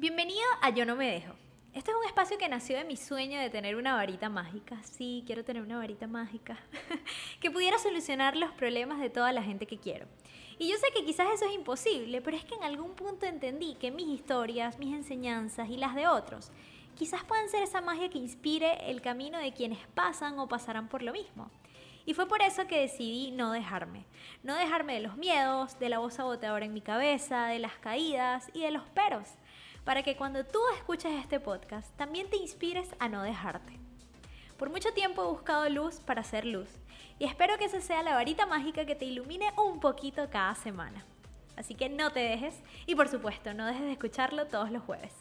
Bienvenido a Yo No Me Dejo. Este es un espacio que nació de mi sueño de tener una varita mágica. Sí, quiero tener una varita mágica. que pudiera solucionar los problemas de toda la gente que quiero. Y yo sé que quizás eso es imposible, pero es que en algún punto entendí que mis historias, mis enseñanzas y las de otros quizás puedan ser esa magia que inspire el camino de quienes pasan o pasarán por lo mismo. Y fue por eso que decidí no dejarme. No dejarme de los miedos, de la voz agotadora en mi cabeza, de las caídas y de los peros. Para que cuando tú escuches este podcast también te inspires a no dejarte. Por mucho tiempo he buscado luz para hacer luz. Y espero que esa sea la varita mágica que te ilumine un poquito cada semana. Así que no te dejes y por supuesto no dejes de escucharlo todos los jueves.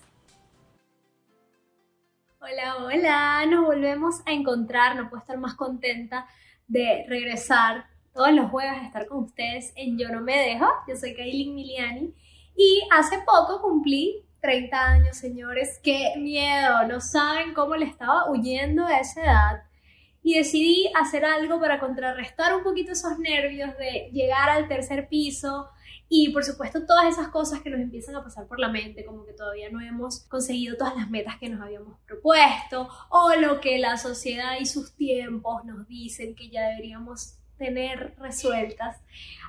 Hola, hola, nos volvemos a encontrar, no puedo estar más contenta de regresar todos los jueves a estar con ustedes en Yo No Me Dejo. Yo soy Kailin Miliani y hace poco cumplí 30 años, señores. Qué miedo, no saben cómo le estaba huyendo a esa edad. Y decidí hacer algo para contrarrestar un poquito esos nervios de llegar al tercer piso, y por supuesto todas esas cosas que nos empiezan a pasar por la mente, como que todavía no hemos conseguido todas las metas que nos habíamos propuesto, o lo que la sociedad y sus tiempos nos dicen que ya deberíamos tener resueltas.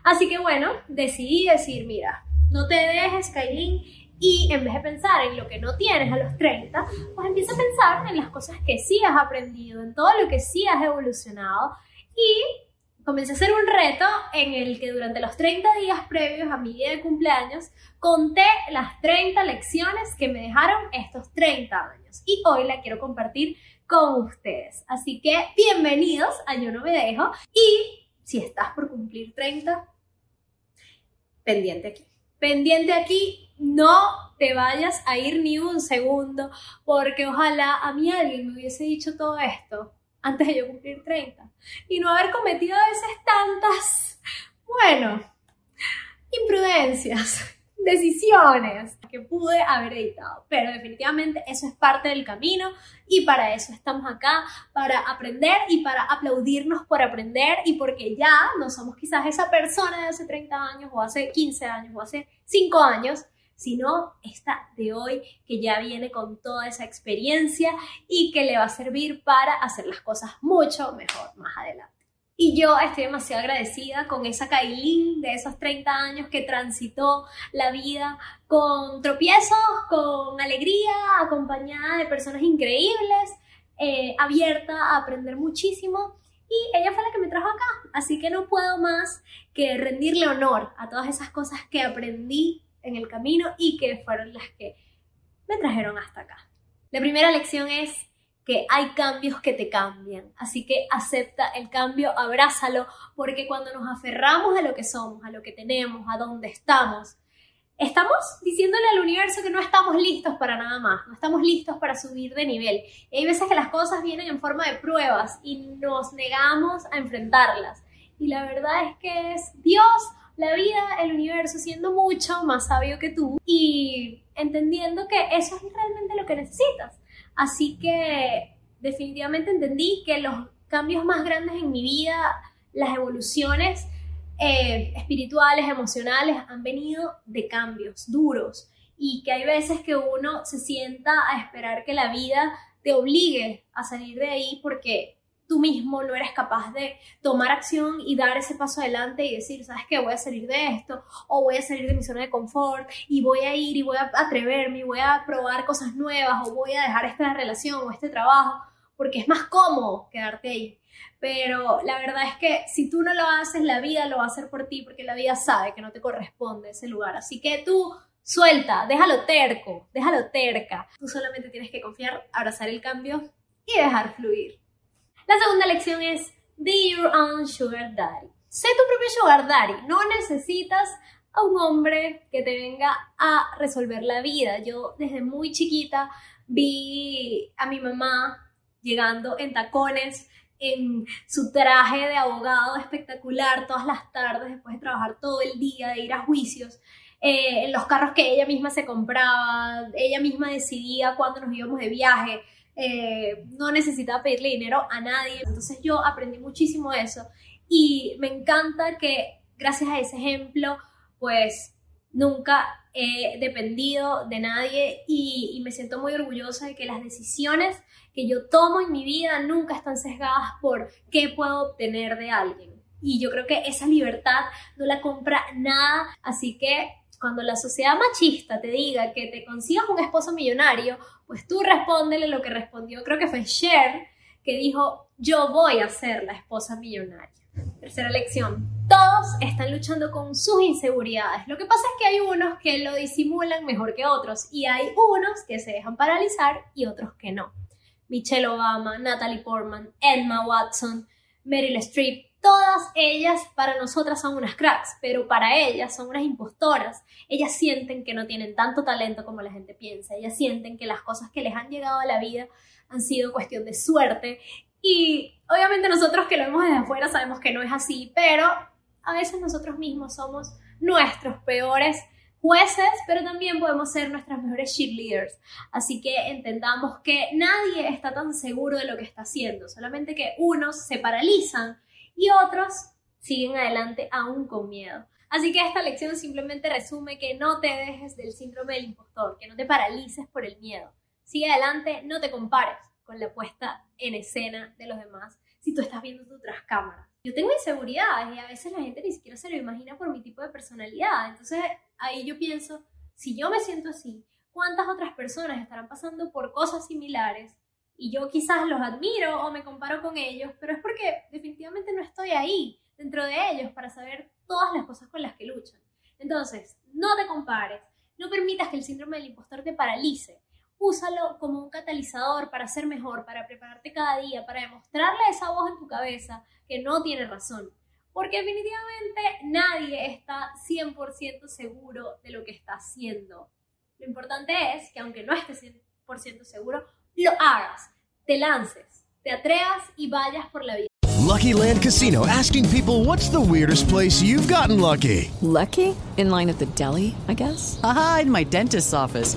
Así que bueno, decidí decir, mira, no te dejes, Kailin, y en vez de pensar en lo que no tienes a los 30, pues empieza a pensar en las cosas que sí has aprendido, en todo lo que sí has evolucionado y comencé a hacer un reto en el que durante los 30 días previos a mi día de cumpleaños conté las 30 lecciones que me dejaron estos 30 años y hoy la quiero compartir con ustedes. Así que bienvenidos a Yo No Me Dejo y si estás por cumplir 30, pendiente aquí. Pendiente aquí, no te vayas a ir ni un segundo porque ojalá a mí alguien me hubiese dicho todo esto antes de yo cumplir 30 y no haber cometido a veces tantas, bueno, imprudencias, decisiones que pude haber evitado. Pero definitivamente eso es parte del camino y para eso estamos acá, para aprender y para aplaudirnos por aprender y porque ya no somos quizás esa persona de hace 30 años o hace 15 años o hace 5 años sino esta de hoy que ya viene con toda esa experiencia y que le va a servir para hacer las cosas mucho mejor más adelante. Y yo estoy demasiado agradecida con esa Kailin de esos 30 años que transitó la vida con tropiezos, con alegría, acompañada de personas increíbles, eh, abierta a aprender muchísimo. Y ella fue la que me trajo acá, así que no puedo más que rendirle honor a todas esas cosas que aprendí en el camino y que fueron las que me trajeron hasta acá. La primera lección es que hay cambios que te cambian, así que acepta el cambio, abrázalo, porque cuando nos aferramos a lo que somos, a lo que tenemos, a dónde estamos, estamos diciéndole al universo que no estamos listos para nada más, no estamos listos para subir de nivel. Y hay veces que las cosas vienen en forma de pruebas y nos negamos a enfrentarlas. Y la verdad es que es Dios la vida, el universo siendo mucho más sabio que tú y entendiendo que eso es realmente lo que necesitas. Así que definitivamente entendí que los cambios más grandes en mi vida, las evoluciones eh, espirituales, emocionales, han venido de cambios duros y que hay veces que uno se sienta a esperar que la vida te obligue a salir de ahí porque tú mismo no eres capaz de tomar acción y dar ese paso adelante y decir, ¿sabes qué? Voy a salir de esto o voy a salir de mi zona de confort y voy a ir y voy a atreverme y voy a probar cosas nuevas o voy a dejar esta relación o este trabajo porque es más cómodo quedarte ahí. Pero la verdad es que si tú no lo haces, la vida lo va a hacer por ti porque la vida sabe que no te corresponde ese lugar. Así que tú suelta, déjalo terco, déjalo terca. Tú solamente tienes que confiar, abrazar el cambio y dejar fluir. La segunda lección es Be Your Own Sugar Daddy. Sé tu propio Sugar Daddy. No necesitas a un hombre que te venga a resolver la vida. Yo desde muy chiquita vi a mi mamá llegando en tacones, en su traje de abogado espectacular todas las tardes después de trabajar todo el día, de ir a juicios, eh, en los carros que ella misma se compraba, ella misma decidía cuándo nos íbamos de viaje, eh, no necesitaba pedirle dinero a nadie. Entonces yo aprendí muchísimo eso y me encanta que gracias a ese ejemplo, pues nunca he dependido de nadie y, y me siento muy orgullosa de que las decisiones que yo tomo en mi vida nunca están sesgadas por qué puedo obtener de alguien. Y yo creo que esa libertad no la compra nada, así que cuando la sociedad machista te diga que te consigas un esposo millonario, pues tú respóndele lo que respondió, creo que fue Cher, que dijo, yo voy a ser la esposa millonaria. Tercera lección. Todos están luchando con sus inseguridades. Lo que pasa es que hay unos que lo disimulan mejor que otros y hay unos que se dejan paralizar y otros que no. Michelle Obama, Natalie Portman, Emma Watson, Meryl Streep, todas ellas para nosotras son unas cracks, pero para ellas son unas impostoras. Ellas sienten que no tienen tanto talento como la gente piensa, ellas sienten que las cosas que les han llegado a la vida han sido cuestión de suerte y obviamente nosotros que lo vemos desde afuera sabemos que no es así, pero a veces nosotros mismos somos nuestros peores jueces, pero también podemos ser nuestras mejores cheerleaders. Así que entendamos que nadie está tan seguro de lo que está haciendo, solamente que unos se paralizan y otros siguen adelante aún con miedo. Así que esta lección simplemente resume que no te dejes del síndrome del impostor, que no te paralices por el miedo. Sigue adelante, no te compares con la puesta en escena de los demás si tú estás viendo tu tras cámaras. Yo tengo inseguridades y a veces la gente ni siquiera se lo imagina por mi tipo de personalidad. Entonces ahí yo pienso, si yo me siento así, ¿cuántas otras personas estarán pasando por cosas similares? Y yo quizás los admiro o me comparo con ellos, pero es porque definitivamente no estoy ahí dentro de ellos para saber todas las cosas con las que luchan. Entonces, no te compares, no permitas que el síndrome del impostor te paralice. Úsalo como un catalizador para ser mejor, para prepararte cada día, para demostrarle a esa voz en tu cabeza que no tiene razón. Porque definitivamente nadie está 100% seguro de lo que está haciendo. Lo importante es que aunque no estés 100% seguro, lo hagas, te lances, te atrevas y vayas por la vida. Lucky Land Casino asking people what's the weirdest place you've gotten lucky? Lucky? In line at the deli, I guess? Aha, in my dentist's office.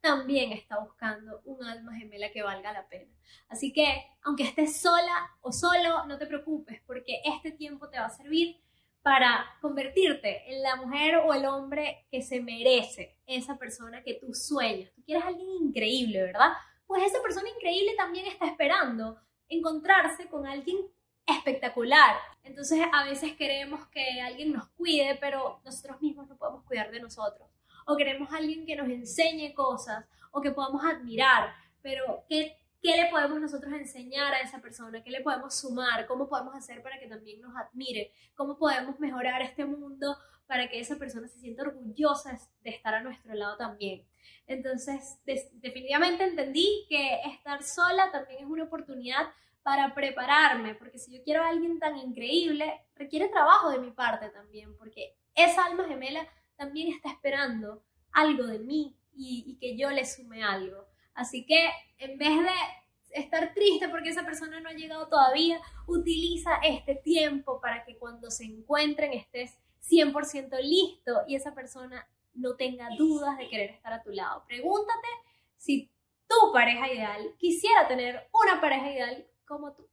también está buscando un alma gemela que valga la pena. Así que, aunque estés sola o solo, no te preocupes, porque este tiempo te va a servir para convertirte en la mujer o el hombre que se merece esa persona que tú sueñas. Tú quieres a alguien increíble, ¿verdad? Pues esa persona increíble también está esperando encontrarse con alguien espectacular. Entonces a veces queremos que alguien nos cuide, pero nosotros mismos no podemos cuidar de nosotros. O queremos alguien que nos enseñe cosas o que podamos admirar, pero ¿qué, ¿qué le podemos nosotros enseñar a esa persona? ¿Qué le podemos sumar? ¿Cómo podemos hacer para que también nos admire? ¿Cómo podemos mejorar este mundo para que esa persona se sienta orgullosa de estar a nuestro lado también? Entonces, definitivamente entendí que estar sola también es una oportunidad para prepararme, porque si yo quiero a alguien tan increíble, requiere trabajo de mi parte también, porque esa alma gemela también está esperando algo de mí y, que yo le sume algo. Así que en vez de estar triste porque esa persona no ha llegado todavía, utiliza este tiempo para que cuando se encuentren estés 100% listo y esa persona no tenga dudas de querer estar a tu lado. Pregúntate si tu pareja ideal quisiera tener una pareja ideal como tú.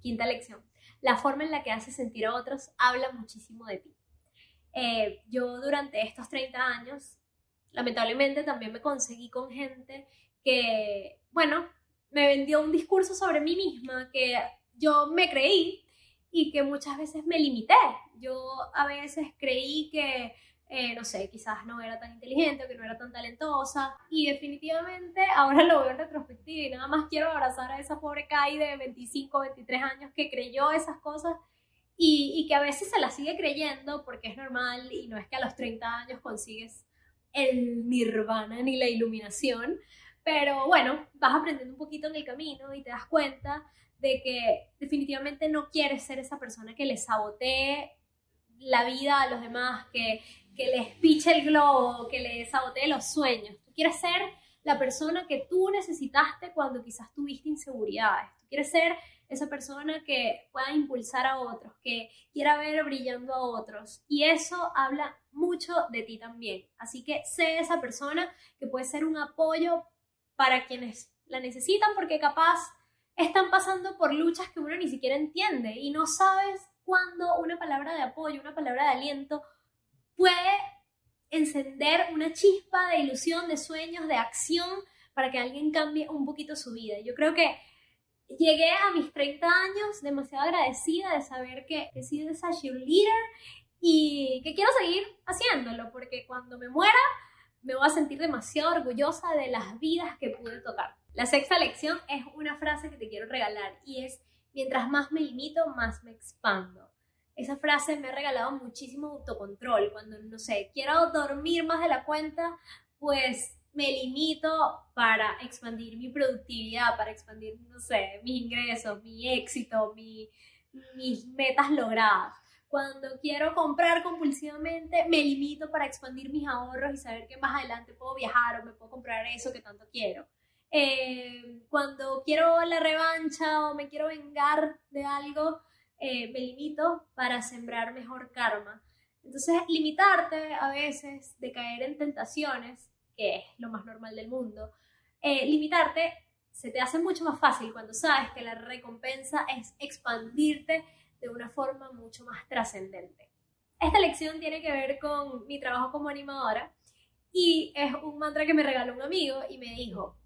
Quinta lección. La forma en la que haces sentir a otros habla muchísimo de ti. Eh, yo durante estos 30 años, lamentablemente también me conseguí con gente que, bueno, me vendió un discurso sobre mí misma que yo me creí y que muchas veces me limité. Yo a veces creí que eh, no sé, quizás no era tan inteligente o que no era tan talentosa. Y definitivamente ahora lo veo en retrospectiva y nada más quiero abrazar a esa pobre Kai de 25, 23 años que creyó esas cosas y, y que a veces se las sigue creyendo porque es normal y no es que a los 30 años consigues el nirvana ni la iluminación. Pero bueno, vas aprendiendo un poquito en el camino y te das cuenta de que definitivamente no quieres ser esa persona que le sabotee la vida a los demás, que, que les piche el globo, que les sabotee los sueños. Tú quieres ser la persona que tú necesitaste cuando quizás tuviste inseguridades. Tú quieres ser esa persona que pueda impulsar a otros, que quiera ver brillando a otros. Y eso habla mucho de ti también. Así que sé esa persona que puede ser un apoyo para quienes la necesitan porque capaz están pasando por luchas que uno ni siquiera entiende y no sabes cuándo una palabra de apoyo, una palabra de aliento puede encender una chispa de ilusión, de sueños, de acción para que alguien cambie un poquito su vida. Yo creo que llegué a mis 30 años demasiado agradecida de saber que he sido esa cheerleader y que quiero seguir haciéndolo porque cuando me muera me voy a sentir demasiado orgullosa de las vidas que pude tocar. La sexta lección es una frase que te quiero regalar y es, mientras más me limito, más me expando. Esa frase me ha regalado muchísimo autocontrol. Cuando, no sé, quiero dormir más de la cuenta, pues me limito para expandir mi productividad, para expandir, no sé, mis ingresos, mi éxito, mis metas logradas. Cuando quiero comprar compulsivamente, me limito para expandir mis ahorros y saber que más adelante puedo viajar o me puedo comprar eso que tanto quiero. Eh, cuando quiero la revancha o me quiero vengar de algo, eh, me limito para sembrar mejor karma. Entonces, limitarte a veces de caer en tentaciones, que es lo más normal del mundo, eh, limitarte se te hace mucho más fácil cuando sabes que la recompensa es expandirte de una forma mucho más trascendente. Esta lección tiene que ver con mi trabajo como animadora y es un mantra que me regaló un amigo y me dijo,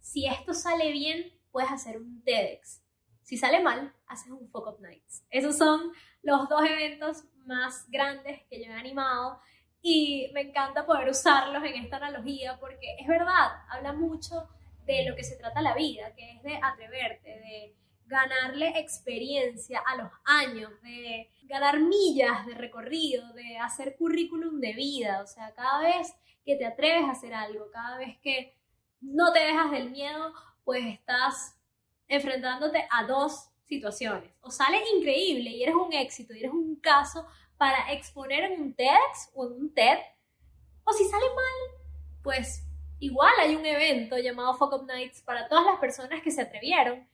si esto sale bien, puedes hacer un TEDx. Si sale mal, haces un Fuck Up Nights. Esos son los dos eventos más grandes que yo he animado y me encanta poder usarlos en esta analogía porque es verdad, habla mucho de lo que se trata la vida, que es de atreverte, de ganarle experiencia a los años, de ganar millas de recorrido, de hacer currículum de vida. O sea, cada vez que te atreves a hacer algo, cada vez que no te dejas del miedo, pues estás enfrentándote a dos situaciones. O sales increíble y eres un éxito y eres un caso para exponer en un TEDx o en un TED. O si sale mal, pues igual hay un evento llamado Fuck Up Nights para todas las personas que se atrevieron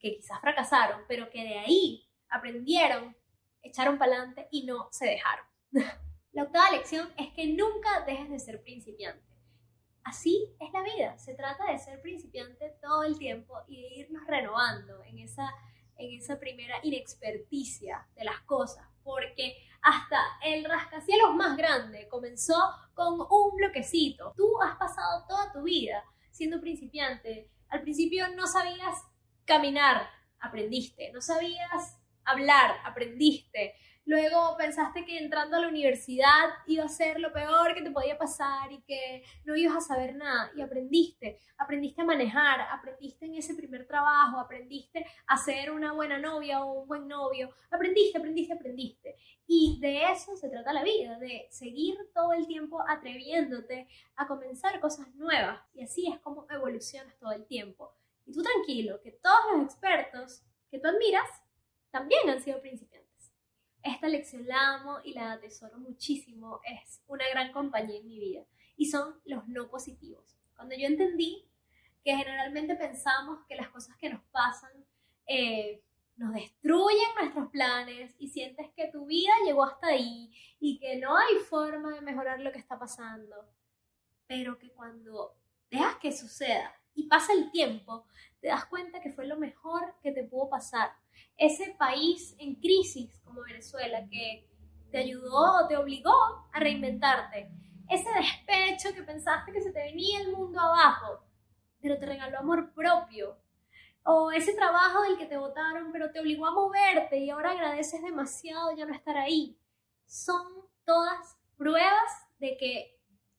que quizás fracasaron, pero que de ahí aprendieron, echaron para adelante y no se dejaron. la octava lección es que nunca dejes de ser principiante. Así es la vida, se trata de ser principiante todo el tiempo y de irnos renovando en esa, en esa primera inexperticia de las cosas, porque hasta el rascacielos más grande comenzó con un bloquecito. Tú has pasado toda tu vida siendo principiante. Al principio no sabías caminar, aprendiste. No sabías hablar, aprendiste. Luego pensaste que entrando a la universidad iba a ser lo peor que te podía pasar y que no ibas a saber nada. Y aprendiste, aprendiste a manejar, aprendiste en ese primer trabajo, aprendiste a ser una buena novia o un buen novio. Aprendiste, aprendiste, aprendiste. Y de eso se trata la vida, de seguir todo el tiempo atreviéndote a comenzar cosas nuevas. Y así es como evolucionas todo el tiempo. Y tú tranquilo, que todos los expertos que tú admiras también han sido principiantes. Esta lección la amo y la atesoro muchísimo. Es una gran compañía en mi vida. Y son los no positivos. Cuando yo entendí que generalmente pensamos que las cosas que nos pasan eh, nos destruyen nuestros planes y sientes que tu vida llegó hasta ahí y que no hay forma de mejorar lo que está pasando, pero que cuando dejas que suceda y pasa el tiempo, te das cuenta que fue lo mejor que te pudo pasar. Ese país en crisis como Venezuela que te ayudó o te obligó a reinventarte. Ese despecho que pensaste que se te venía el mundo abajo, pero te regaló amor propio. O ese trabajo del que te votaron, pero te obligó a moverte y ahora agradeces demasiado ya no estar ahí. Son todas pruebas de que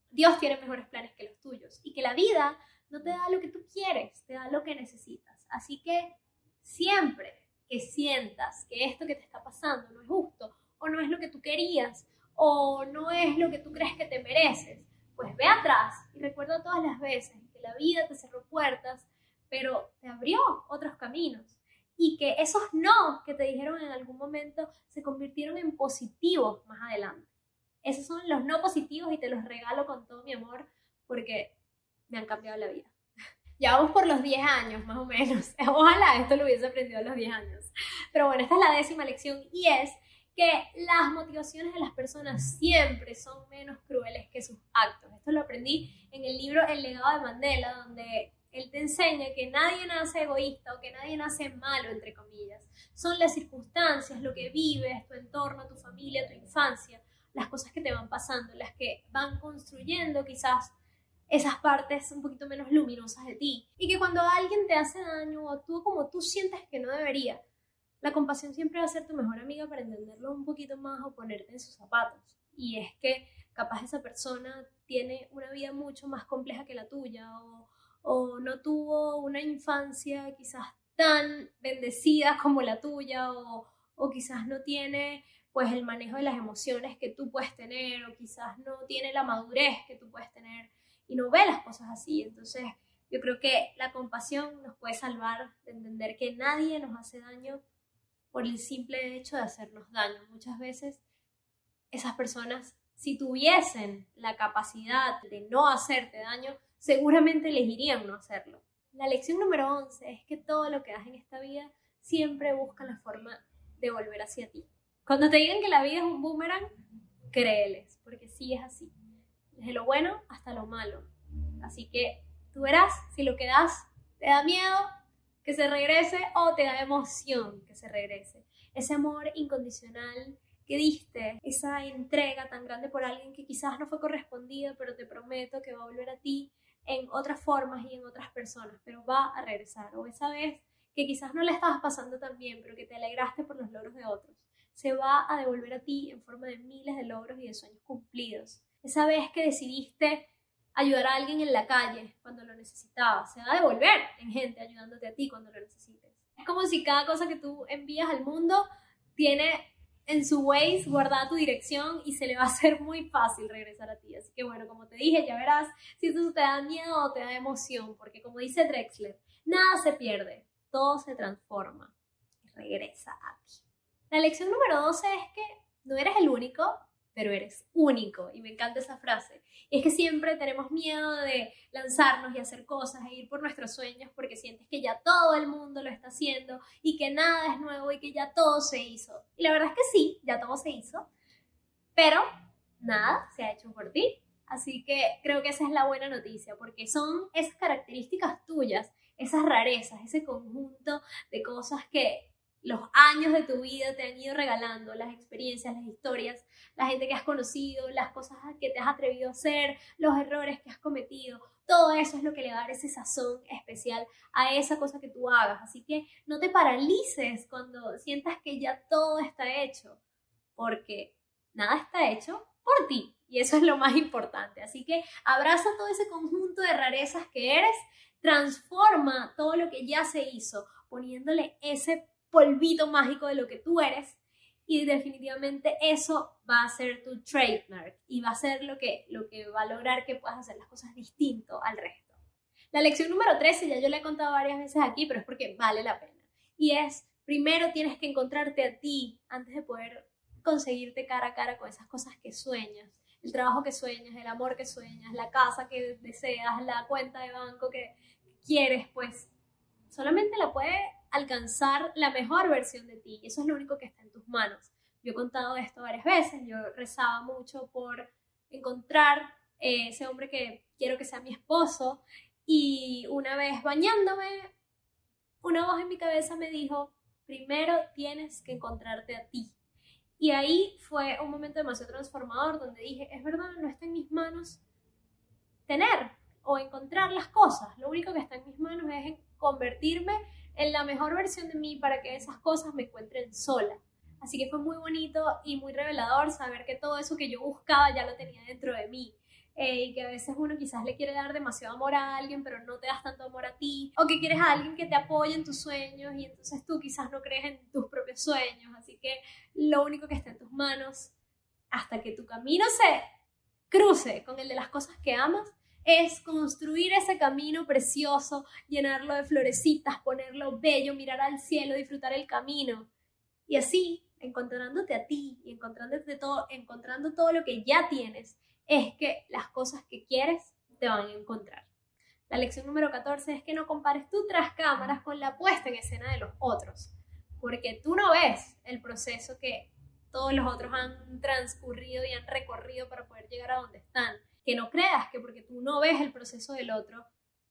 Dios tiene mejores planes que los tuyos y que la vida no te da lo que tú quieres, te da lo que necesitas. Así que siempre que sientas que esto que te está pasando no es justo o no es lo que tú querías o no es lo que tú crees que te mereces, pues ve atrás y recuerda todas las veces que la vida te cerró puertas, pero te abrió otros caminos y que esos no que te dijeron en algún momento se convirtieron en positivos más adelante. Esos son los no positivos y te los regalo con todo mi amor porque me han cambiado la vida. Ya vamos por los 10 años, más o menos. Ojalá esto lo hubiese aprendido a los 10 años. Pero bueno, esta es la décima lección y es que las motivaciones de las personas siempre son menos crueles que sus actos. Esto lo aprendí en el libro El legado de Mandela, donde él te enseña que nadie nace egoísta o que nadie nace malo, entre comillas. Son las circunstancias, lo que vives, tu entorno, tu familia, tu infancia, las cosas que te van pasando, las que van construyendo quizás esas partes un poquito menos luminosas de ti. Y que cuando alguien te hace daño o actúa como tú sientes que no debería, la compasión siempre va a ser tu mejor amiga para entenderlo un poquito más o ponerte en sus zapatos. Y es que capaz esa persona tiene una vida mucho más compleja que la tuya o, no tuvo una infancia quizás tan bendecida como la tuya o, o quizás no tiene pues el manejo de las emociones que tú puedes tener o quizás no tiene la madurez que tú puedes tener y no ve las cosas así. Entonces, yo creo que la compasión nos puede salvar de entender que nadie nos hace daño por el simple hecho de hacernos daño. Muchas veces esas personas, si tuviesen la capacidad de no hacerte daño, seguramente elegirían no hacerlo. La lección número 11 es que todo lo que das en esta vida siempre busca la forma de volver hacia ti. Cuando te digan que la vida es un boomerang, créeles, porque sí es así. Desde lo bueno hasta lo malo. Así que tú verás si lo que das te da miedo que se regrese o te da emoción que se regrese. Ese amor incondicional que diste, esa entrega tan grande por alguien que quizás no fue correspondida, pero te prometo que va a volver a ti en otras formas y en otras personas, pero va a regresar. O esa vez que quizás no le estabas pasando tan bien, pero que te alegraste por los logros de otros se va a devolver a ti en forma de miles de logros y de sueños cumplidos. Esa vez que decidiste ayudar a alguien en la calle cuando lo necesitaba, se va a devolver en gente ayudándote a ti cuando lo necesites. Es como si cada cosa que tú envías al mundo tiene en su Waze guardada tu dirección y se le va a hacer muy fácil regresar a ti. Así que bueno, como te dije, ya verás si eso te da miedo o te da emoción, porque como dice Drexler, nada se pierde, todo se transforma y regresa a ti. La lección número 12 es que no eres el único, pero eres único. Y me encanta esa frase. Y es que siempre tenemos miedo de lanzarnos y hacer cosas e ir por nuestros sueños porque sientes que ya todo el mundo lo está haciendo y que nada es nuevo y que ya todo se hizo. Y la verdad es que sí, ya todo se hizo, pero nada se ha hecho por ti. Así que creo que esa es la buena noticia porque son esas características tuyas, esas rarezas, ese conjunto de cosas que los años de tu vida te han ido regalando, las experiencias, las historias, la gente que has conocido, las cosas que te has atrevido a hacer, los errores que has cometido. Todo eso es lo que le va a dar ese sazón especial a esa cosa que tú hagas. Así que no te paralices cuando sientas que ya todo está hecho, porque nada está hecho por ti. Y eso es lo más importante. Así que abraza todo ese conjunto de rarezas que eres, transforma todo lo que ya se hizo, poniéndole ese polvito mágico de lo que tú eres y definitivamente eso va a ser tu trademark y va a ser lo que, lo que va a lograr que puedas hacer las cosas distinto al resto. La lección número 13 ya yo la he contado varias veces aquí, pero es porque vale la pena. Y es, primero tienes que encontrarte a ti antes de poder conseguirte cara a cara con esas cosas que sueñas, el trabajo que sueñas, el amor que sueñas, la casa que deseas, la cuenta de banco que quieres, pues solamente la puede alcanzar la mejor versión de ti. Eso es lo único que está en tus manos. Yo he contado esto varias veces, yo rezaba mucho por encontrar eh, ese hombre que quiero que sea mi esposo y una vez bañándome, una voz en mi cabeza me dijo, primero tienes que encontrarte a ti. Y ahí fue un momento demasiado transformador donde dije, es verdad, no está en mis manos tener o encontrar las cosas. Lo único que está en mis manos es convertirme en la mejor versión de mí para que esas cosas me encuentren sola. Así que fue muy bonito y muy revelador saber que todo eso que yo buscaba ya lo tenía dentro de mí. Eh, y que a veces uno quizás le quiere dar demasiado amor a alguien, pero no te das tanto amor a ti, o que quieres a alguien que te apoye en tus sueños y entonces tú quizás no crees en tus propios sueños, así que lo único que está en tus manos hasta que tu camino se cruce con el de las cosas que amas es construir ese camino precioso, llenarlo de florecitas, ponerlo bello, mirar al cielo, disfrutar el camino. Y así, encontrándote a ti y encontrándote todo, encontrando todo lo que ya tienes, es que las cosas que quieres te van a encontrar. La lección número 14 es que no compares tú tras cámaras con la puesta en escena de los otros, porque tú no ves el proceso que todos los otros han transcurrido y han recorrido para poder llegar a donde están. Que no creas que porque tú no ves el proceso del otro,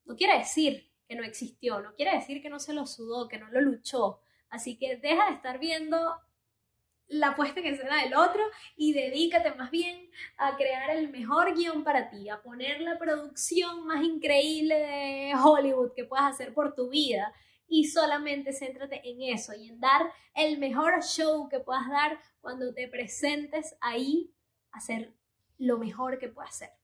no quiere decir que no existió, no quiere decir que no se lo sudó, que no lo luchó. Así que deja de estar viendo la puesta en escena del otro y dedícate más bien a crear el mejor guion para ti, a poner la producción más increíble de Hollywood que puedas hacer por tu vida y solamente céntrate en eso y en dar el mejor show que puedas dar cuando te presentes ahí a hacer lo mejor que puedas hacer.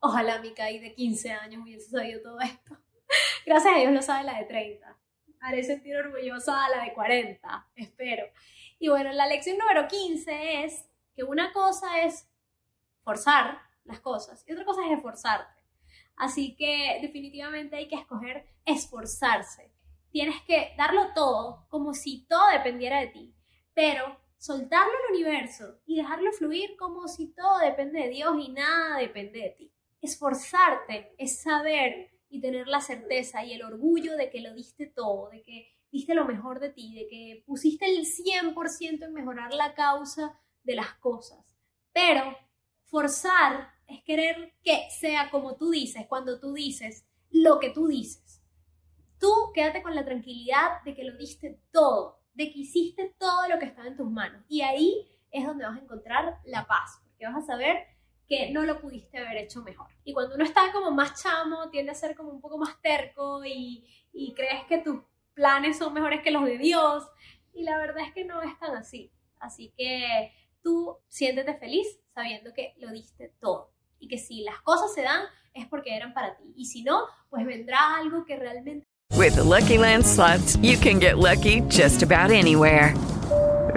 Ojalá mi Kai de 15 años hubiese sabido todo esto. Gracias a Dios lo sabe la de 30. Haré sentir orgullosa a la de 40, espero. Y bueno, la lección número 15 es que una cosa es forzar las cosas y otra cosa es esforzarte. Así que definitivamente hay que escoger esforzarse. Tienes que darlo todo como si todo dependiera de ti, pero soltarlo al universo y dejarlo fluir como si todo depende de Dios y nada depende de ti. Esforzarte es saber y tener la certeza y el orgullo de que lo diste todo, de que diste lo mejor de ti, de que pusiste el 100% en mejorar la causa de las cosas. Pero forzar es querer que sea como tú dices, cuando tú dices lo que tú dices. Tú quédate con la tranquilidad de que lo diste todo, de que hiciste todo lo que estaba en tus manos. Y ahí es donde vas a encontrar la paz, porque vas a saber que no lo pudiste haber hecho mejor. Y cuando uno está como más chamo, tiende a ser como un poco más terco y, crees que tus planes son mejores que los de Dios. Y la verdad es que no es tan así. Así que tú siéntete feliz sabiendo que lo diste todo. Y que si las cosas se dan es porque eran para ti. Y si no, pues vendrá algo que realmente... With Lucky Land slots, you can get lucky just about anywhere.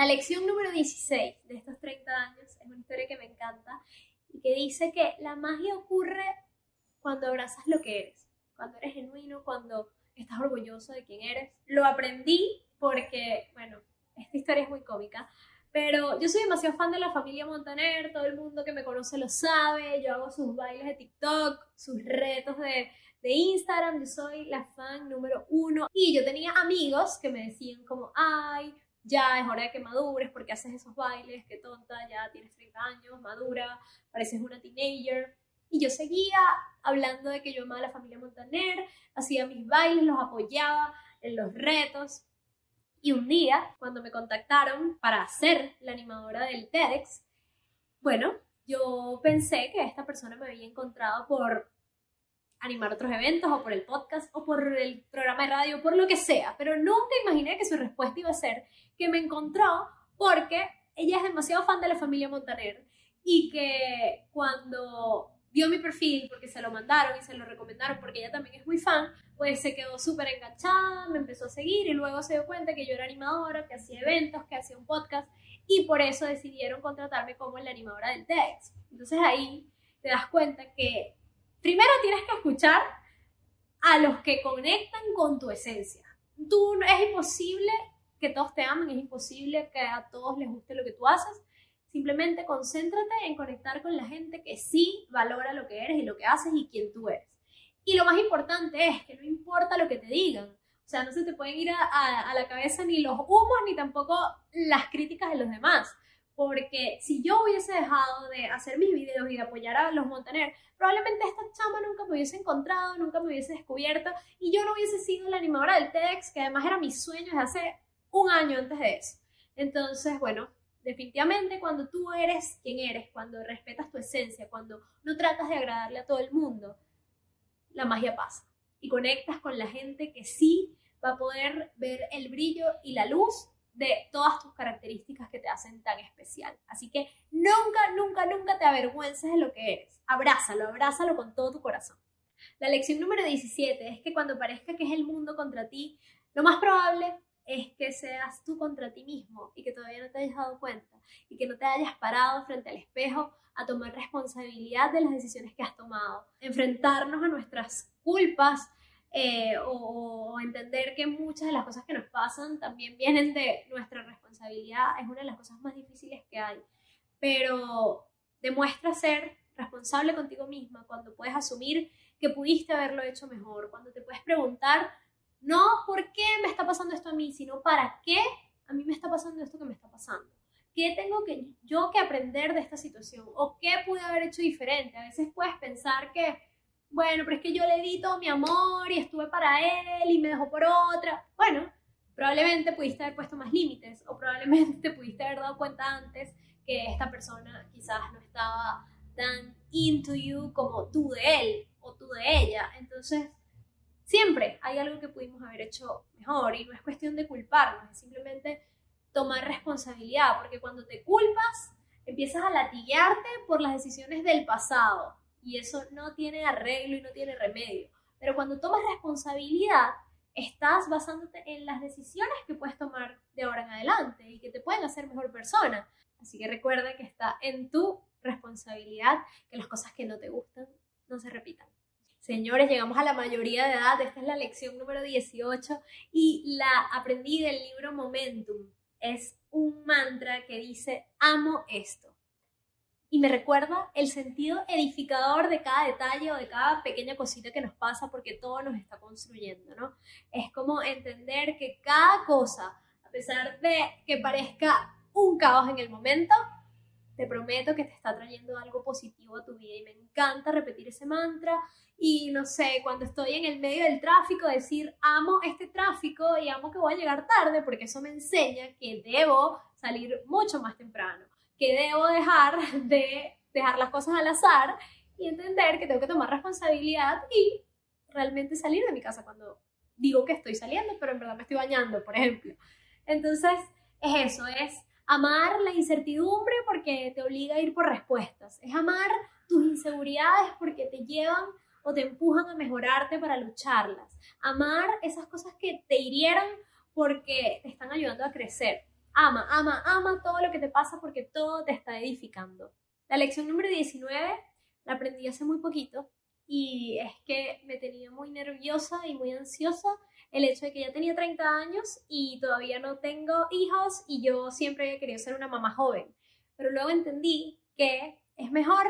La lección número 16 de estos 30 años es una historia que me encanta y que dice que la magia ocurre cuando abrazas lo que eres, cuando eres genuino, cuando estás orgulloso de quién eres. Lo aprendí porque, bueno, esta historia es muy cómica, pero yo soy demasiado fan de la familia Montaner, todo el mundo que me conoce lo sabe, yo hago sus bailes de TikTok, sus retos de, Instagram, yo soy la fan número uno. Y yo tenía amigos que me decían como, ay, ya es hora de que madures porque haces esos bailes, qué tonta, ya tienes 30 años, madura, pareces una teenager. Y yo seguía hablando de que yo amaba a la familia Montaner, hacía mis bailes, los apoyaba en los retos. Y un día, cuando me contactaron para ser la animadora del TEDx, bueno, yo pensé que esta persona me había encontrado por animar otros eventos o por el podcast o por el programa de radio, por lo que sea, pero nunca imaginé que su respuesta iba a ser que me encontró porque ella es demasiado fan de la familia Montaner y que cuando vio mi perfil porque se lo mandaron y se lo recomendaron porque ella también es muy fan, pues se quedó súper enganchada, me empezó a seguir y luego se dio cuenta que yo era animadora, que hacía eventos, que hacía un podcast y por eso decidieron contratarme como la animadora del TEDx. Entonces ahí te das cuenta que primero tienes que escuchar a los que conectan con tu esencia. Tú es imposible que todos te amen, es imposible que a todos les guste lo que tú haces. Simplemente concéntrate en conectar con la gente que sí valora lo que eres y lo que haces y quién tú eres. Y lo más importante es que no importa lo que te digan. O sea, no se te pueden ir a, la cabeza ni los humos ni tampoco las críticas de los demás Porque si yo hubiese dejado de hacer mis videos y de apoyar a los Montaner, probablemente esta chama nunca me hubiese encontrado, nunca me hubiese descubierto y yo no hubiese sido la animadora del TEDx, que además era mi sueño desde hace un año antes de eso. Entonces, bueno, definitivamente cuando tú eres quien eres, cuando respetas tu esencia, cuando no tratas de agradarle a todo el mundo, la magia pasa y conectas con la gente que sí va a poder ver el brillo y la luz de todas tus características que te hacen tan especial. Así que nunca, nunca, nunca te avergüences de lo que eres. Abrázalo, abrázalo con todo tu corazón. La lección número 17 es que cuando parezca que es el mundo contra ti, lo más probable es que seas tú contra ti mismo y que todavía no te hayas dado cuenta y que no te hayas parado frente al espejo a tomar responsabilidad de las decisiones que has tomado, enfrentarnos a nuestras culpas eh, o, entender que muchas de las cosas que nos pasan también vienen de nuestra responsabilidad es una de las cosas más difíciles que hay, pero demuestra ser responsable contigo misma cuando puedes asumir que pudiste haberlo hecho mejor, cuando te puedes preguntar no por qué me está pasando esto a mí, sino para qué a mí me está pasando esto que me está pasando. ¿Qué tengo que yo que aprender de esta situación? ¿O qué pude haber hecho diferente? A veces puedes pensar que, bueno, pero es que yo le di todo mi amor y estuve para él y me dejó por otra. Bueno, probablemente pudiste haber puesto más límites o probablemente te pudiste haber dado cuenta antes que esta persona quizás no estaba tan into you como tú de él o tú de ella. Entonces, siempre hay algo que pudimos haber hecho mejor y no es cuestión de culparnos, es simplemente tomar responsabilidad, porque cuando te culpas, empiezas a latiguearte por las decisiones del pasado y eso no tiene arreglo y no tiene remedio. Pero cuando tomas responsabilidad, estás basándote en las decisiones que puedes tomar de ahora en adelante y que te pueden hacer mejor persona. Así que recuerda que está en tu responsabilidad que las cosas que no te gustan no se repitan. Señores, llegamos a la mayoría de edad, esta es la lección número 18 y la aprendí del libro Momentum. Es un mantra que dice, amo esto. Y me recuerda el sentido edificador de cada detalle o de cada pequeña cosita que nos pasa porque todo nos está construyendo, ¿no? Es como entender que cada cosa, a pesar de que parezca un caos en el momento, te prometo que te está trayendo algo positivo a tu vida y me encanta repetir ese mantra y no sé, cuando estoy en el medio del tráfico decir amo este tráfico y amo que voy a llegar tarde porque eso me enseña que debo salir mucho más temprano, que debo dejar de dejar las cosas al azar y entender que tengo que tomar responsabilidad y realmente salir de mi casa cuando digo que estoy saliendo, pero en verdad me estoy bañando, por ejemplo. Entonces, es eso, es amar la incertidumbre porque te obliga a ir por respuestas, es amar tus inseguridades porque te llevan o te empujan a mejorarte para lucharlas, amar esas cosas que te hirieron porque te están ayudando a crecer. Ama, ama, ama todo lo que te pasa porque todo te está edificando. La lección número 19 la aprendí hace muy poquito y es que me tenía muy nerviosa y muy ansiosa el hecho de que ya tenía 30 años y todavía no tengo hijos y yo siempre he querido ser una mamá joven. Pero luego entendí que es mejor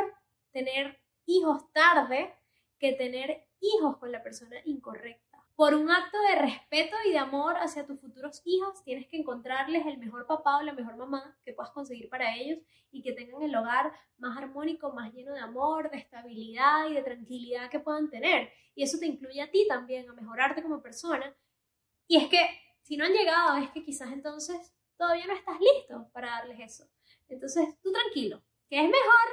tener hijos tarde que tener hijos con la persona incorrecta. Por un acto de respeto y de amor hacia tus futuros hijos, tienes que encontrarles el mejor papá o la mejor mamá que puedas conseguir para ellos y que tengan el hogar más armónico, más lleno de amor, de estabilidad y de tranquilidad que puedan tener. Y eso te incluye a ti también, a mejorarte como persona. Y es que si no han llegado, es que quizás entonces todavía no estás listo para darles eso. Entonces, tú tranquilo, que es mejor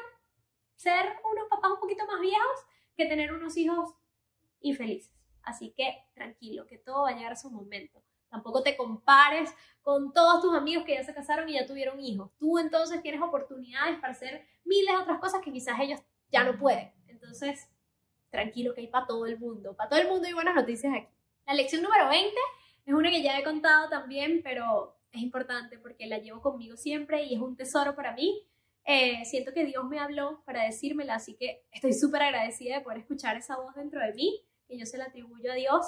ser unos papás un poquito más viejos que tener unos hijos infelices. Así que tranquilo, que todo va a llegar a su momento. Tampoco te compares con todos tus amigos que ya se casaron y ya tuvieron hijos. Tú entonces tienes oportunidades para hacer miles de otras cosas que quizás ellos ya no pueden. Entonces, tranquilo que hay para todo el mundo. Para todo el mundo hay buenas noticias aquí. La lección número 20 es una que ya he contado también, pero es importante porque la llevo conmigo siempre y es un tesoro para mí. Eh, siento que Dios me habló para decírmela, así que estoy súper agradecida de poder escuchar esa voz dentro de mí, que yo se la atribuyo a Dios.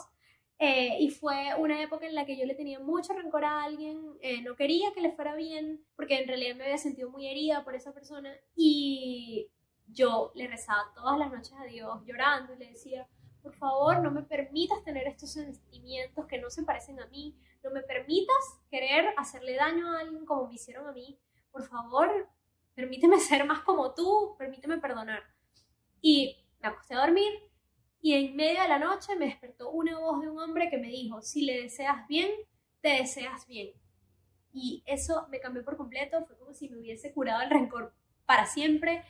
Eh, y fue una época en la que yo le tenía mucho rencor a alguien, eh, no quería que le fuera bien, porque en realidad me había sentido muy herida por esa persona. Y yo le rezaba todas las noches a Dios llorando y le decía, por favor, no me permitas tener estos sentimientos que no se parecen a mí, no me permitas querer hacerle daño a alguien como me hicieron a mí, por favor, permíteme ser más como tú, permíteme perdonar. Y me acosté a dormir y en medio de la noche me despertó una voz de un hombre que me dijo, si le deseas bien, te deseas bien. Y eso me cambió por completo, fue como si me hubiese curado el rencor para siempre.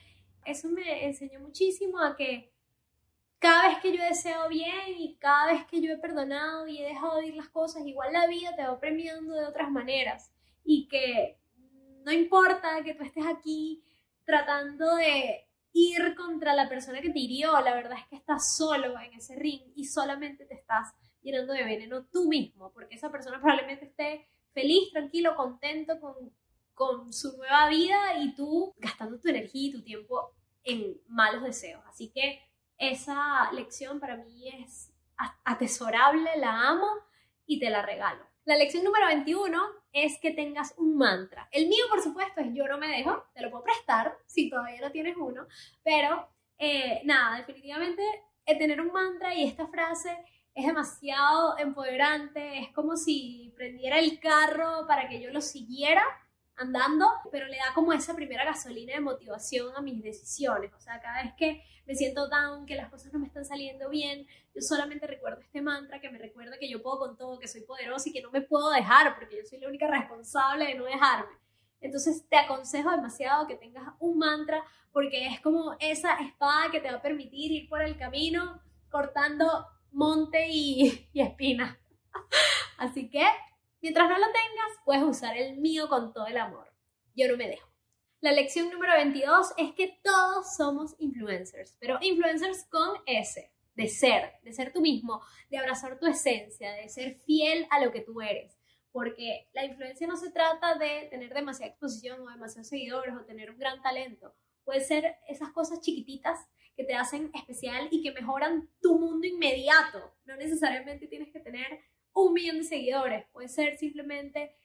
Eso me enseñó muchísimo a que cada vez que yo deseo bien y cada vez que yo he perdonado y he dejado de ir las cosas, igual la vida te va premiando de otras maneras. Y que no importa que tú estés aquí tratando de ir contra la persona que te hirió, la verdad es que estás solo en ese ring y solamente te estás llenando de veneno tú mismo, porque esa persona probablemente esté feliz, tranquilo, contento con, con su nueva vida y tú gastando tu energía y tu tiempo en malos deseos. Así que esa lección para mí es atesorable, la amo y te la regalo. La lección número 21 es que tengas un mantra. El mío, por supuesto, es yo no me dejo, te lo puedo prestar si todavía no tienes uno, pero eh, nada, definitivamente el tener un mantra y esta frase es demasiado empoderante, es como si prendiera el carro para que yo lo siguiera andando, pero le da como esa primera gasolina de motivación a mis decisiones. O sea, cada vez que me siento down, que las cosas no me están saliendo bien, yo solamente recuerdo este mantra que me recuerda que yo puedo con todo, que soy poderosa y que no me puedo dejar, porque yo soy la única responsable de no dejarme. Entonces te aconsejo demasiado que tengas un mantra, porque es como esa espada que te va a permitir ir por el camino cortando monte y, y espina. Así que Mientras no lo tengas, puedes usar el mío con todo el amor. Yo no me dejo. La lección número 22 es que todos somos influencers, pero influencers con S, de ser, de ser tú mismo, de abrazar tu esencia, de ser fiel a lo que tú eres. Porque la influencia no se trata de tener demasiada exposición o demasiados seguidores o tener un gran talento. Puede ser esas cosas chiquititas que te hacen especial y que mejoran tu mundo inmediato. No necesariamente tienes que tener un millón de seguidores, puede ser simplemente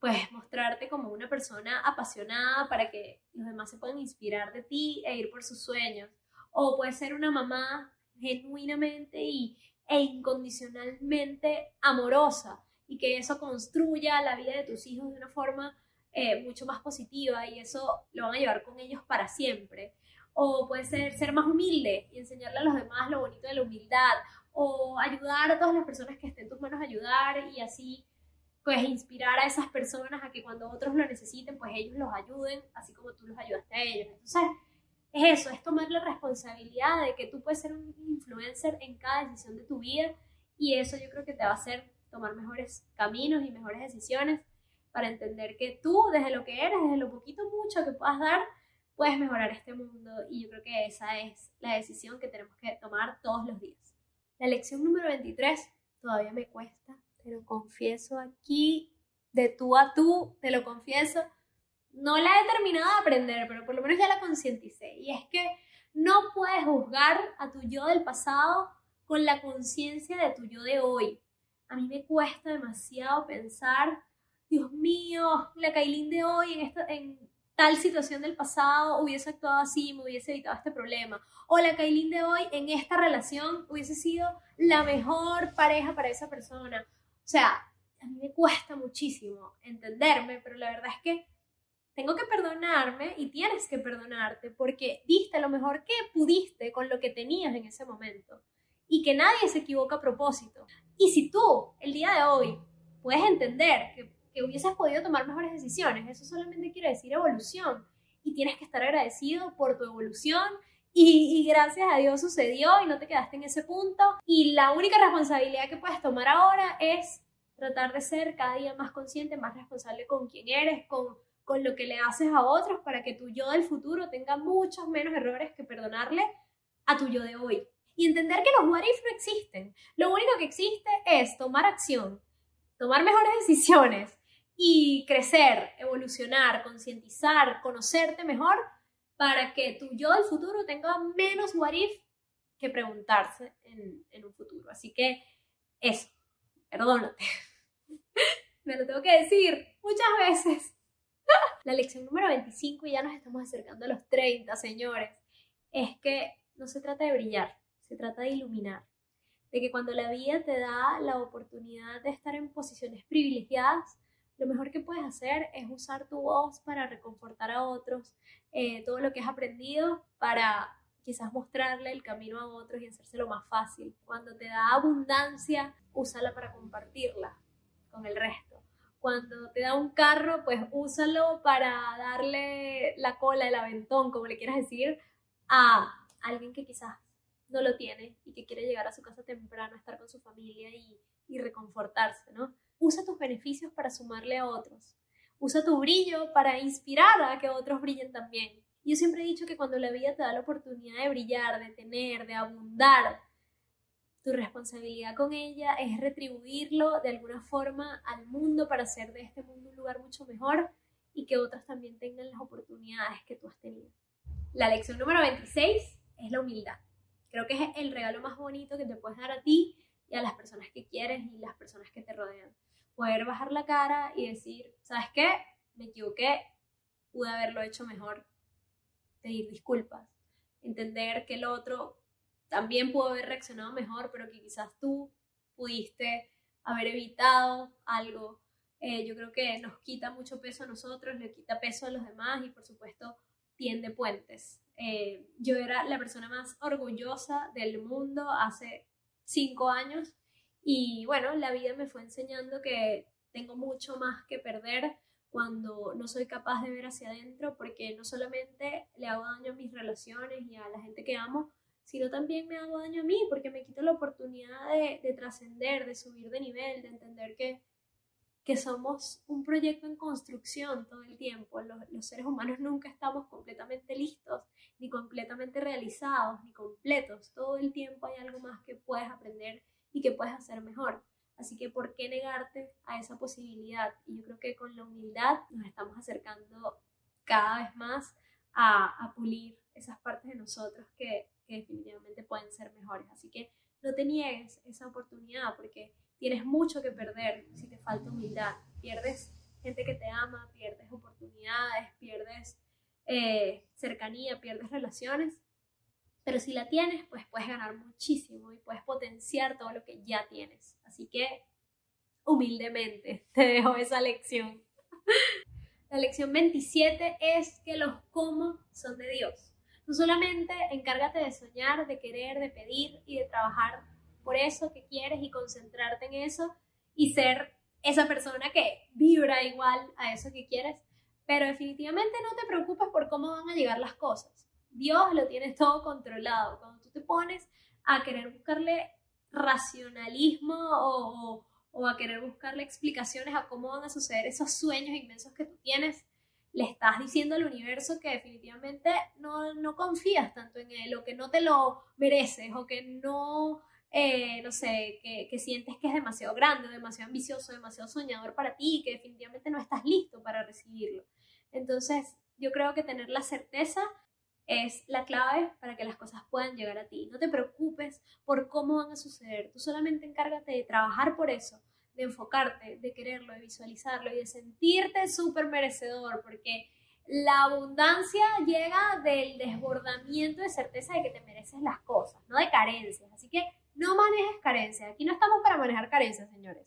pues mostrarte como una persona apasionada para que los demás se puedan inspirar de ti e ir por sus sueños. O puede ser una mamá genuinamente y, e incondicionalmente amorosa y que eso construya la vida de tus hijos de una forma eh, mucho más positiva y eso lo van a llevar con ellos para siempre. O puede ser ser más humilde y enseñarle a los demás lo bonito de la humildad o ayudar a todas las personas que estén en tus manos ayudar y así pues inspirar a esas personas a que cuando otros lo necesiten pues ellos los ayuden así como tú los ayudaste a ellos. Entonces es eso, es tomar la responsabilidad de que tú puedes ser un influencer en cada decisión de tu vida y eso yo creo que te va a hacer tomar mejores caminos y mejores decisiones para entender que tú desde lo que eres, desde lo poquito mucho que puedas dar, puedes mejorar este mundo y yo creo que esa es la decisión que tenemos que tomar todos los días. La lección número 23 todavía me cuesta, te lo confieso aquí, de tú a tú, te lo confieso. No la he terminado de aprender, pero por lo menos ya la concienticé. Y es que no puedes juzgar a tu yo del pasado con la conciencia de tu yo de hoy. A mí me cuesta demasiado pensar, Dios mío, la Kailin de hoy en, esta, en tal situación del pasado hubiese actuado así, me hubiese evitado este problema. O la Kailin de hoy en esta relación hubiese sido la mejor pareja para esa persona. O sea, a mí me cuesta muchísimo entenderme, pero la verdad es que tengo que perdonarme y tienes que perdonarte porque diste lo mejor que pudiste con lo que tenías en ese momento y que nadie se equivoca a propósito. Y si tú, el día de hoy, puedes entender que que hubieses podido tomar mejores decisiones. Eso solamente quiere decir evolución. Y tienes que estar agradecido por tu evolución. Y, gracias a Dios sucedió y no te quedaste en ese punto. Y la única responsabilidad que puedes tomar ahora es tratar de ser cada día más consciente, más responsable con quién eres, con, con lo que le haces a otros, para que tu yo del futuro tenga muchos menos errores que perdonarle a tu yo de hoy. Y entender que los what no existen. Lo único que existe es tomar acción, tomar mejores decisiones y crecer, evolucionar, concientizar, conocerte mejor para que tu yo del futuro tenga menos what if que preguntarse en, en un futuro. Así que eso, perdónate. Me lo tengo que decir muchas veces. La lección número 25, y ya nos estamos acercando a los 30, señores, es que no se trata de brillar, se trata de iluminar. De que cuando la vida te da la oportunidad de estar en posiciones privilegiadas, lo mejor que puedes hacer es usar tu voz para reconfortar a otros, eh, todo lo que has aprendido para quizás mostrarle el camino a otros y hacérselo más fácil. Cuando te da abundancia, úsala para compartirla con el resto. Cuando te da un carro, pues úsalo para darle la cola, el aventón, como le quieras decir, a alguien que quizás no lo tiene y que quiere llegar a su casa temprano, estar con su familia y, y reconfortarse, ¿no? Usa tus beneficios para sumarle a otros. Usa tu brillo para inspirar a que otros brillen también. Yo siempre he dicho que cuando la vida te da la oportunidad de brillar, de tener, de abundar, tu responsabilidad con ella es retribuirlo de alguna forma al mundo para hacer de este mundo un lugar mucho mejor y que otros también tengan las oportunidades que tú has tenido. La lección número 26 es la humildad. Creo que es el regalo más bonito que te puedes dar a ti y a las personas que quieres y las personas que te rodean. Poder bajar la cara y decir, ¿sabes qué? Me equivoqué, pude haberlo hecho mejor, pedir disculpas, entender que el otro también pudo haber reaccionado mejor, pero que quizás tú pudiste haber evitado algo. Eh, yo creo que nos quita mucho peso a nosotros, le quita peso a los demás y por supuesto tiende puentes. Eh, yo era la persona más orgullosa del mundo hace cinco años y bueno, la vida me fue enseñando que tengo mucho más que perder cuando no soy capaz de ver hacia adentro porque no solamente le hago daño a mis relaciones y a la gente que amo, sino también me hago daño a mí porque me quito la oportunidad de, de trascender, de subir de nivel, de entender que, que somos un proyecto en construcción todo el tiempo. Los, los seres humanos nunca estamos completamente listos, ni completamente realizados, ni completos. Todo el tiempo hay algo más que puedes aprender y que puedes hacer mejor. Así que, ¿por qué negarte a esa posibilidad? Y yo creo que con la humildad nos estamos acercando cada vez más a, pulir esas partes de nosotros que, que definitivamente pueden ser mejores. Así que no te niegues esa oportunidad porque tienes mucho que perder si te falta humildad. Pierdes gente que te ama, pierdes oportunidades, pierdes eh, cercanía, pierdes relaciones. Pero si la tienes, pues puedes ganar muchísimo y puedes potenciar todo lo que ya tienes. Así que, humildemente, te dejo esa lección. La lección 27 es que los cómo son de Dios. Tú solamente encárgate de soñar, de querer, de pedir y de trabajar por eso que quieres y concentrarte en eso y ser esa persona que vibra igual a eso que quieres. Pero definitivamente no te preocupes por cómo van a llegar las cosas. Dios lo tiene todo controlado. Cuando tú te pones a querer buscarle racionalismo o, o, a querer buscarle explicaciones a cómo van a suceder esos sueños inmensos que tú tienes, le estás diciendo al universo que definitivamente no, no confías tanto en él o que no te lo mereces o que no, eh, no sé, que, que, sientes que es demasiado grande, demasiado ambicioso, demasiado soñador para ti y que definitivamente no estás listo para recibirlo. Entonces, yo creo que tener la certeza es la clave para que las cosas puedan llegar a ti. No te preocupes por cómo van a suceder, tú solamente encárgate de trabajar por eso, de enfocarte, de quererlo, de visualizarlo y de sentirte súper merecedor, porque la abundancia llega del desbordamiento de certeza de que te mereces las cosas, no de carencias. Así que no manejes carencias. Aquí no estamos para manejar carencias, señores.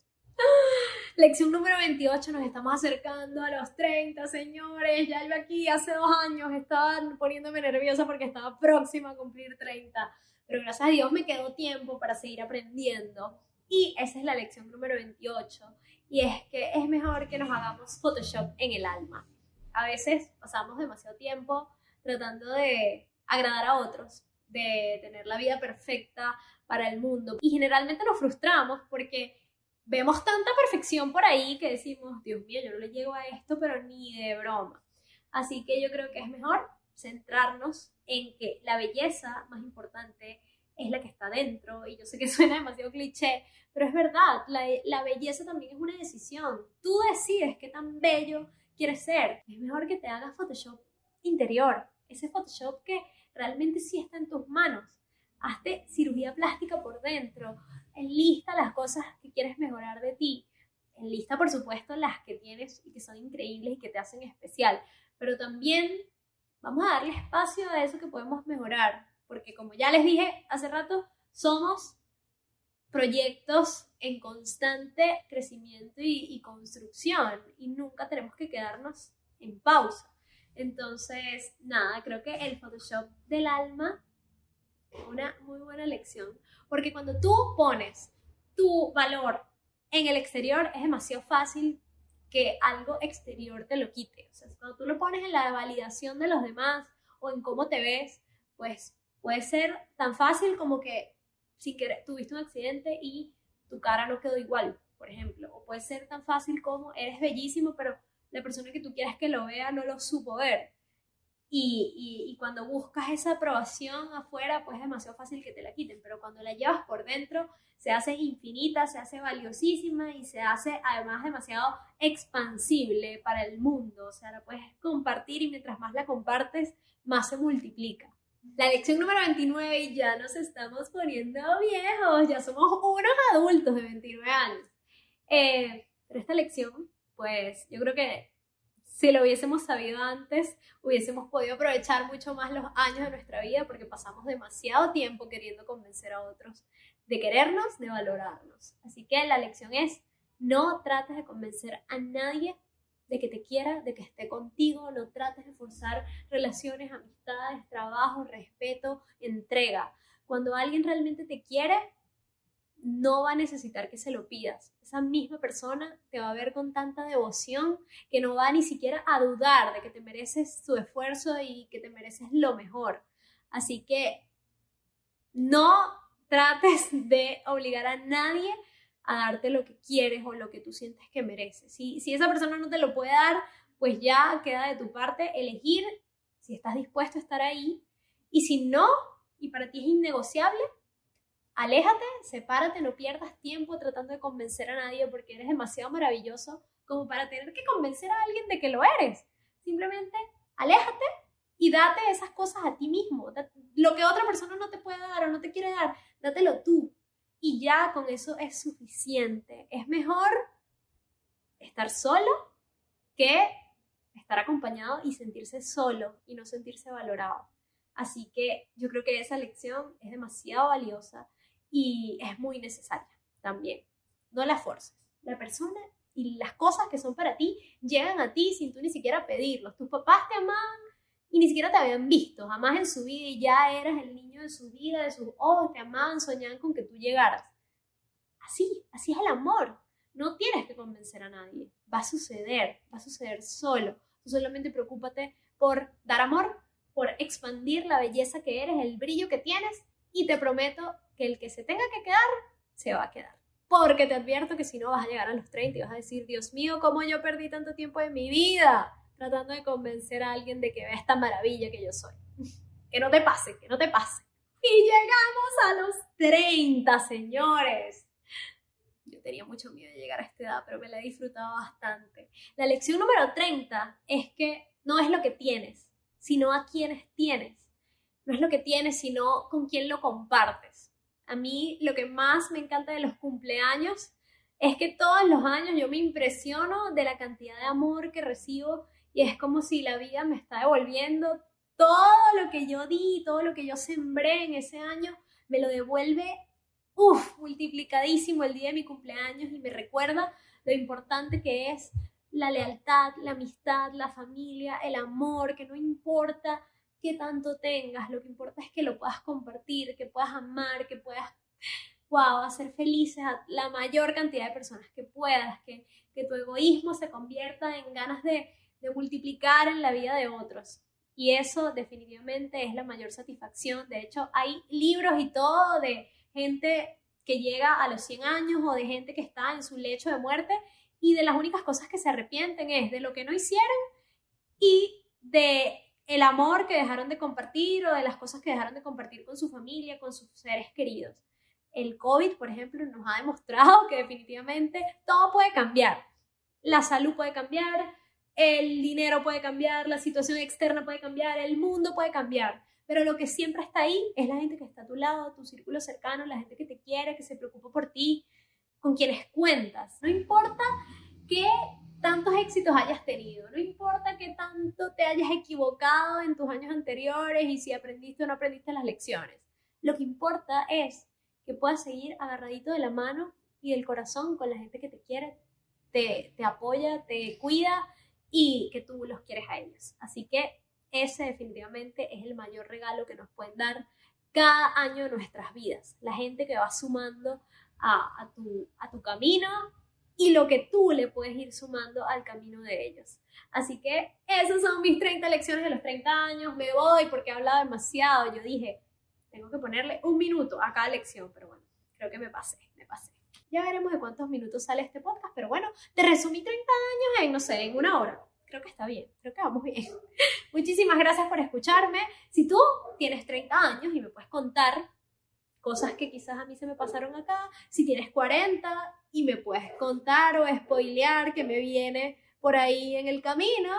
Lección número 28, nos estamos acercando a los 30, señores. Ya yo aquí hace dos años estaba poniéndome nerviosa porque estaba próxima a cumplir 30, pero gracias a Dios me quedó tiempo para seguir aprendiendo. Y esa es la lección número 28, y es que es mejor que nos hagamos Photoshop en el alma. A veces pasamos demasiado tiempo tratando de agradar a otros, de tener la vida perfecta para el mundo, y generalmente nos frustramos porque vemos tanta perfección por ahí que decimos, Dios mío, yo no le llego a esto, pero ni de broma. Así que yo creo que es mejor centrarnos en que la belleza más importante es la que está dentro. Y yo sé que suena demasiado cliché, pero es verdad, la, la belleza también es una decisión. Tú decides qué tan bello quieres ser. Es mejor que te hagas Photoshop interior, ese Photoshop que realmente sí está en tus manos. Hazte cirugía plástica por dentro, enlista las cosas que quieres mejorar de ti, enlista por supuesto las que tienes y que son increíbles y que te hacen especial, pero también vamos a darle espacio a eso que podemos mejorar, porque como ya les dije hace rato, somos proyectos en constante crecimiento y construcción y nunca tenemos que quedarnos en pausa. Entonces, nada, creo que el Photoshop del alma una muy buena lección, porque cuando tú pones tu valor en el exterior es demasiado fácil que algo exterior te lo quite. O sea, cuando tú lo pones en la validación de los demás o en cómo te ves, pues puede ser tan fácil como que si tuviste un accidente y tu cara no quedó igual, por ejemplo. O puede ser tan fácil como eres bellísimo, pero la persona que tú quieras que lo vea no lo supo ver. Y, y, cuando buscas esa aprobación afuera, pues es demasiado fácil que te la quiten, pero cuando la llevas por dentro, se hace infinita, se hace valiosísima y se hace además demasiado expansible para el mundo. O sea, la puedes compartir y mientras más la compartes, más se multiplica. La lección número 29 y ya nos estamos poniendo viejos, ya somos unos adultos de 29 años. Eh, pero esta lección, pues yo creo que si lo hubiésemos sabido antes, hubiésemos podido aprovechar mucho más los años de nuestra vida porque pasamos demasiado tiempo queriendo convencer a otros de querernos, de valorarnos. Así que la lección es, no trates de convencer a nadie de que te quiera, de que esté contigo, no trates de forzar relaciones, amistades, trabajo, respeto, entrega. Cuando alguien realmente te quiere, no va a necesitar que se lo pidas. Esa misma persona te va a ver con tanta devoción que no va ni siquiera a dudar de que te mereces su esfuerzo y que te mereces lo mejor. Así que no trates de obligar a nadie a darte lo que quieres o lo que tú sientes que mereces. Si, si esa persona no te lo puede dar, pues ya queda de tu parte elegir si estás dispuesto a estar ahí. Y si no, y para ti es innegociable, aléjate, sepárate, no pierdas tiempo tratando de convencer a nadie porque eres demasiado maravilloso como para tener que convencer a alguien de que lo eres. Simplemente aléjate y date esas cosas a ti mismo. Lo que otra persona no te puede dar o no te quiere dar, dátelo tú. Y ya con eso es suficiente. Es mejor estar solo que estar acompañado y sentirse solo y no sentirse valorado. Así que yo creo que esa lección es demasiado valiosa y es muy necesaria también. No la forces. La persona y las cosas que son para ti llegan a ti sin tú ni siquiera pedirlos. Tus papás te aman y ni siquiera te habían visto jamás en su vida y ya eras el niño de su vida, de sus ojos, te amaban, soñaban con que tú llegaras. Así, así es el amor. No tienes que convencer a nadie. Va a suceder, va a suceder solo. Tú solamente preocúpate por dar amor, por expandir la belleza que eres, el brillo que tienes y te prometo que el que se tenga que quedar, se va a quedar. Porque te advierto que si no vas a llegar a los 30 y vas a decir, Dios mío, ¿cómo yo perdí tanto tiempo de mi vida tratando de convencer a alguien de que vea esta maravilla que yo soy? que no te pase, que no te pase. Y llegamos a los 30, señores. Yo tenía mucho miedo de llegar a esta edad, pero me la he disfrutado bastante. La lección número 30 es que no es lo que tienes, sino a quienes tienes. No es lo que tienes, sino con quién lo compartes. A mí lo que más me encanta de los cumpleaños es que todos los años yo me impresiono de la cantidad de amor que recibo y es como si la vida me está devolviendo todo lo que yo di, todo lo que yo sembré en ese año, me lo devuelve, uff, multiplicadísimo el día de mi cumpleaños y me recuerda lo importante que es la lealtad, la amistad, la familia, el amor, que no importa qué tanto tengas, lo que importa es que lo puedas compartir, que puedas amar, que puedas, wow, hacer felices a la mayor cantidad de personas que puedas, que, que tu egoísmo se convierta en ganas de, de multiplicar en la vida de otros. Y eso definitivamente es la mayor satisfacción. De hecho, hay libros y todo de gente que llega a los 100 años o de gente que está en su lecho de muerte y de las únicas cosas que se arrepienten es de lo que no hicieron y de el amor que dejaron de compartir o de las cosas que dejaron de compartir con su familia, con sus seres queridos. El COVID, por ejemplo, nos ha demostrado que definitivamente todo puede cambiar. La salud puede cambiar, el dinero puede cambiar, la situación externa puede cambiar, el mundo puede cambiar. Pero lo que siempre está ahí es la gente que está a tu lado, tu círculo cercano, la gente que te quiere, que se preocupa por ti, con quienes cuentas. No importa qué tantos éxitos hayas tenido, no importa qué tanto te hayas equivocado en tus años anteriores y si aprendiste o no aprendiste las lecciones. Lo que importa es que puedas seguir agarradito de la mano y del corazón con la gente que te quiere, te, te apoya, te cuida y que tú los quieres a ellos. Así que ese definitivamente es el mayor regalo que nos pueden dar cada año de nuestras vidas. La gente que va sumando a, a, tu, a tu camino y lo que tú le puedes ir sumando al camino de ellos. Así que esas son mis 30 lecciones de los 30 años. Me voy porque he hablado demasiado. Yo dije, tengo que ponerle un minuto a cada lección, pero bueno, creo que me pasé, me pasé. Ya veremos de cuántos minutos sale este podcast, pero bueno, te resumí 30 años en, no sé, en una hora. Creo que está bien, creo que vamos bien. Muchísimas gracias por escucharme. Si tú tienes 30 años y me puedes contar cosas que quizás a mí se me pasaron acá, si tienes 40 y me puedes contar o spoilear que me viene por ahí en el camino,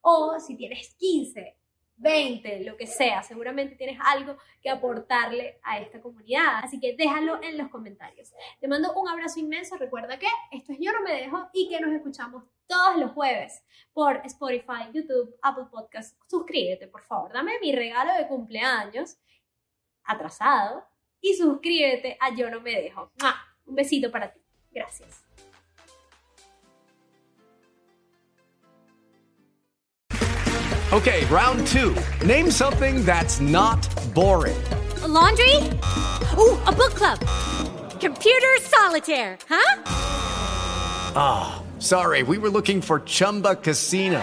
o si tienes 15, 20, lo que sea, seguramente tienes algo que aportarle a esta comunidad. Así que déjalo en los comentarios. Te mando un abrazo inmenso. Recuerda que esto es Yo No Me Dejo y que nos escuchamos todos los jueves por Spotify, YouTube, Apple Podcasts. Suscríbete, por favor. Dame mi regalo de cumpleaños atrasado y suscríbete a Yo No Me Dejo. Un besito para ti. Gracias. Okay, round two. Name something that's not boring. A laundry? Ooh, a book club. Computer solitaire, huh? Ah, oh, sorry, we were looking for Chumba Casino.